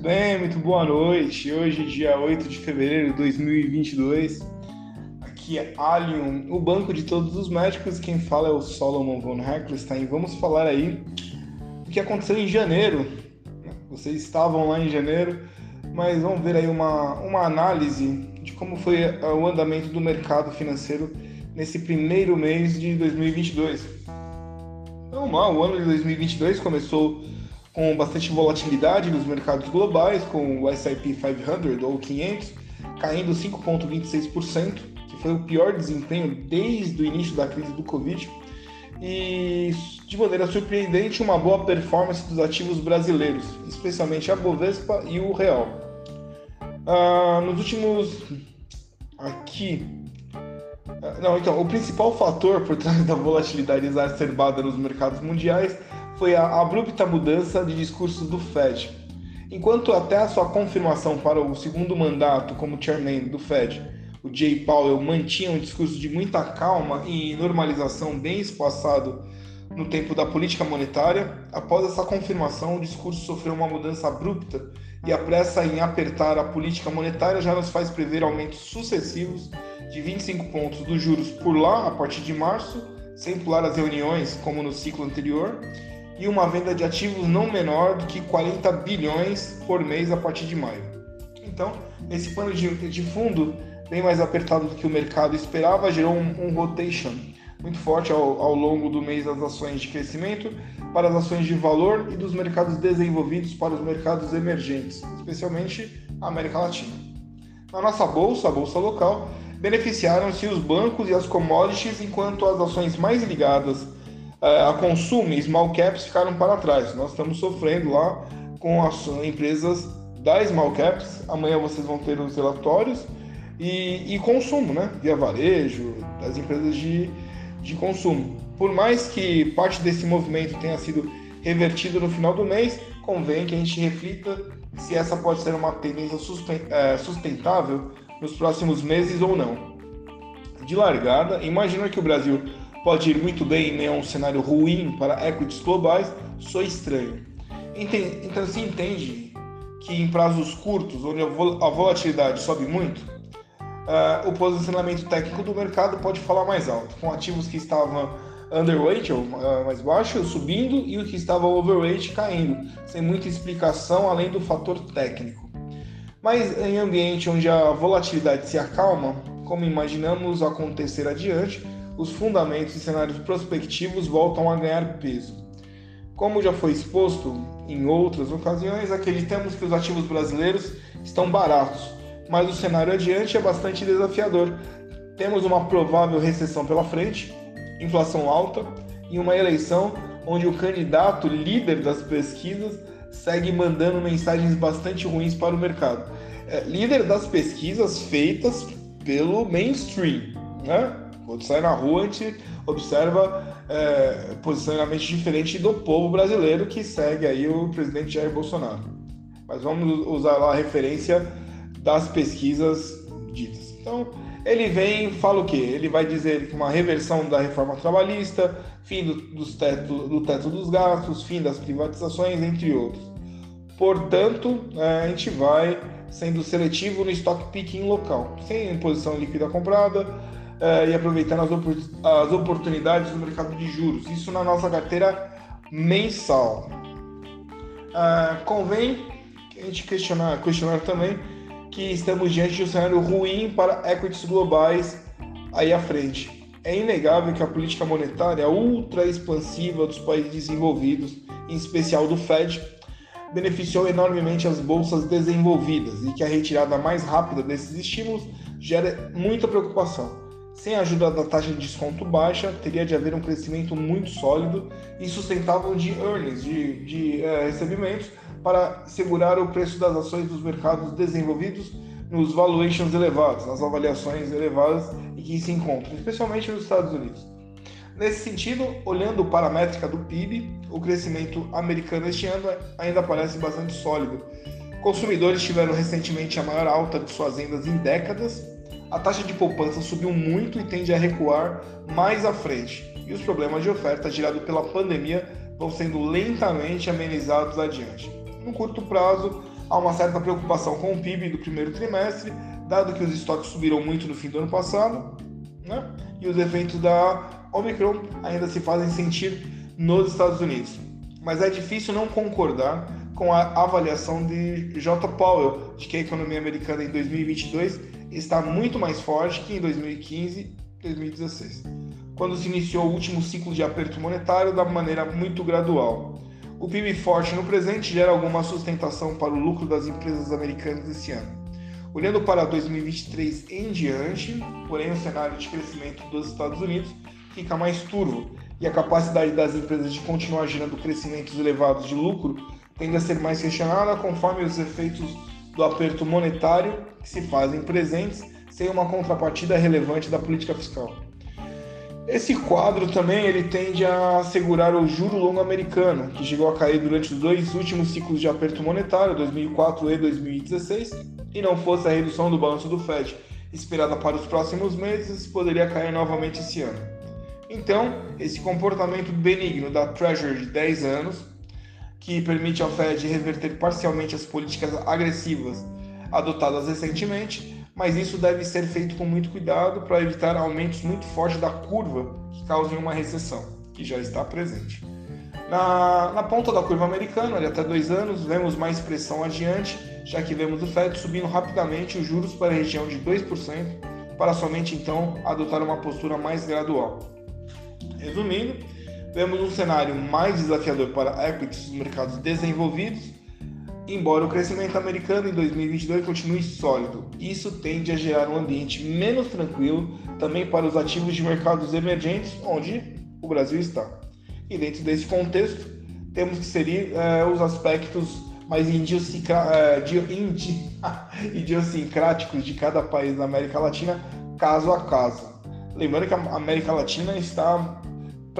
bem, muito boa noite. Hoje, dia 8 de fevereiro de 2022. Aqui é Allium, o banco de todos os médicos. Quem fala é o Solomon von Heckelstein. Vamos falar aí do que aconteceu em janeiro. Vocês estavam lá em janeiro, mas vamos ver aí uma, uma análise de como foi o andamento do mercado financeiro nesse primeiro mês de 2022. Vamos lá, o ano de 2022 começou com bastante volatilidade nos mercados globais, com o S&P 500 ou 500 caindo 5,26%, que foi o pior desempenho desde o início da crise do Covid, e de maneira surpreendente uma boa performance dos ativos brasileiros, especialmente a Bovespa e o Real. Ah, nos últimos aqui ah, não, então, o principal fator por trás da volatilidade exacerbada nos mercados mundiais foi a abrupta mudança de discursos do Fed. Enquanto até a sua confirmação para o segundo mandato como chairman do Fed, o Jay Powell mantinha um discurso de muita calma e normalização bem espaçado no tempo da política monetária, após essa confirmação, o discurso sofreu uma mudança abrupta e a pressa em apertar a política monetária já nos faz prever aumentos sucessivos de 25 pontos dos juros por lá a partir de março, sem pular as reuniões como no ciclo anterior, e uma venda de ativos não menor do que 40 bilhões por mês a partir de maio. Então, esse pano de, de fundo, bem mais apertado do que o mercado esperava, gerou um, um rotation muito forte ao, ao, longo do mês das ações de crescimento para as ações de valor e dos mercados desenvolvidos para os mercados emergentes, especialmente a América Latina. Na nossa bolsa, a bolsa local, beneficiaram-se os bancos e as commodities, enquanto as ações mais ligadas a consumo e small caps ficaram para trás. Nós estamos sofrendo lá com as empresas da small caps. Amanhã vocês vão ter os relatórios e, e consumo, né? Via varejo, das empresas de, de consumo. Por mais que parte desse movimento tenha sido revertido no final do mês, convém que a gente reflita se essa pode ser uma tendência é, sustentável nos próximos meses ou não. De largada, imagina que o Brasil pode ir muito bem em meio a um cenário ruim para equities globais, sou estranho. Então se entende que em prazos curtos, onde a volatilidade sobe muito, uh, o posicionamento técnico do mercado pode falar mais alto, com ativos que estavam underweight ou uh, mais baixo subindo e o que estava overweight caindo, sem muita explicação além do fator técnico. Mas em ambiente onde a volatilidade se acalma, como imaginamos acontecer adiante, os fundamentos e cenários prospectivos voltam a ganhar peso. Como já foi exposto em outras ocasiões, acreditamos que os ativos brasileiros estão baratos, mas o cenário adiante é bastante desafiador. Temos uma provável recessão pela frente, inflação alta e uma eleição onde o candidato líder das pesquisas segue mandando mensagens bastante ruins para o mercado. É, líder das pesquisas feitas pelo mainstream, né? Quando sai na rua, a gente observa é, diferente do povo brasileiro que segue aí o presidente Jair Bolsonaro. Mas vamos usar lá a referência das pesquisas ditas. Então, ele vem fala o quê? Ele vai dizer que uma reversão da reforma trabalhista, fim do, teto, do teto dos gastos, fim das privatizações, entre outros. Portanto, é, a gente vai sendo seletivo no stock picking local, sem posição líquida comprada, e aproveitando as, opor as, oportunidades do mercado de juros. Isso na nossa carteira mensal. Uh, convém a gente questionar, questionar também que estamos diante de um cenário ruim para equities globais aí à frente. É inegável que a política monetária ultra expansiva dos países desenvolvidos, em especial do Fed, beneficiou enormemente as bolsas desenvolvidas e que a retirada mais rápida desses estímulos gera muita preocupação. Sem a ajuda da taxa de desconto baixa, teria de haver um crescimento muito sólido e sustentável de earnings, de, de uh, recebimentos, para segurar o preço das ações dos mercados desenvolvidos nos valuations elevados, nas avaliações elevadas em que se encontram, especialmente nos Estados Unidos. Nesse sentido, olhando para a métrica do PIB, o crescimento americano este ano ainda parece bastante sólido. Consumidores tiveram recentemente a maior alta de suas rendas em décadas a taxa de poupança subiu muito e tende a recuar mais à frente, e os problemas de oferta gerados pela pandemia vão sendo lentamente amenizados adiante. No curto prazo, há uma certa preocupação com o PIB do primeiro trimestre, dado que os estoques subiram muito no fim do ano passado, né? e os efeitos da Omicron ainda se fazem sentir nos Estados Unidos. Mas é difícil não concordar com a avaliação de J. Powell de que a economia americana em 2022 está muito mais forte que em 2015 e 2016, quando se iniciou o último ciclo de aperto monetário da maneira muito gradual. O PIB forte no presente gera alguma sustentação para o lucro das empresas americanas esse ano. Olhando para 2023 em diante, porém, o cenário de crescimento dos Estados Unidos fica mais turvo e a capacidade das empresas de continuar gerando crescimentos elevados de lucro tende a ser mais questionada conforme os efeitos do aperto monetário que se fazem presentes sem uma contrapartida relevante da política fiscal. Esse quadro também ele tende a assegurar o juro longo americano, que chegou a cair durante os dois últimos ciclos de aperto monetário, 2004 e 2016, e não fosse a redução do balanço do Fed esperada para os próximos meses, poderia cair novamente esse ano. Então, esse comportamento benigno da Treasury de 10 anos, que permite ao Fed reverter parcialmente as políticas agressivas adotadas recentemente, mas isso deve ser feito com muito cuidado para evitar aumentos muito fortes da curva que causem uma recessão, que já está presente. Na, na ponta da curva americana, ali até dois anos, vemos mais pressão adiante, já que vemos o Fed subindo rapidamente os juros para a região de 2%, para somente então adotar uma postura mais gradual. Resumindo, vemos um cenário mais desafiador para equities dos mercados desenvolvidos, embora o crescimento americano em 2022 continue sólido. Isso tende a gerar um ambiente menos tranquilo também para os ativos de mercados emergentes, onde o Brasil está. E dentro desse contexto, temos que inserir é, os aspectos mais é, idiosincráticos de cada país da América Latina, caso a caso. Lembrando que a América Latina está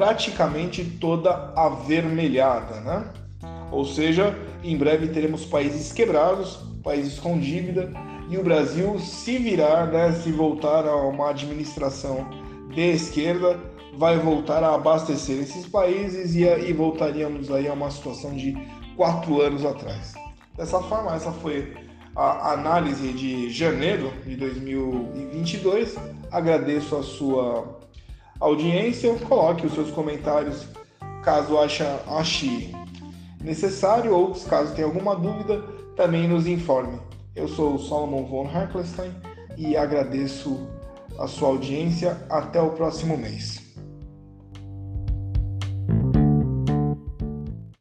praticamente toda avermelhada, né? Ou seja, em breve teremos países quebrados, países com dívida, e o Brasil, se virar, né, se voltar a uma administração de esquerda, vai voltar a abastecer esses países e, e voltaríamos aí a uma situação de quatro anos atrás. Dessa forma, essa foi a análise de janeiro de 2022. Agradeço a sua audiência. Coloque os seus comentários caso ache, necessário ou caso tenha alguma dúvida, também nos informe. Eu sou o Solomon von Harklestein e agradeço a sua audiência. Até o próximo mês.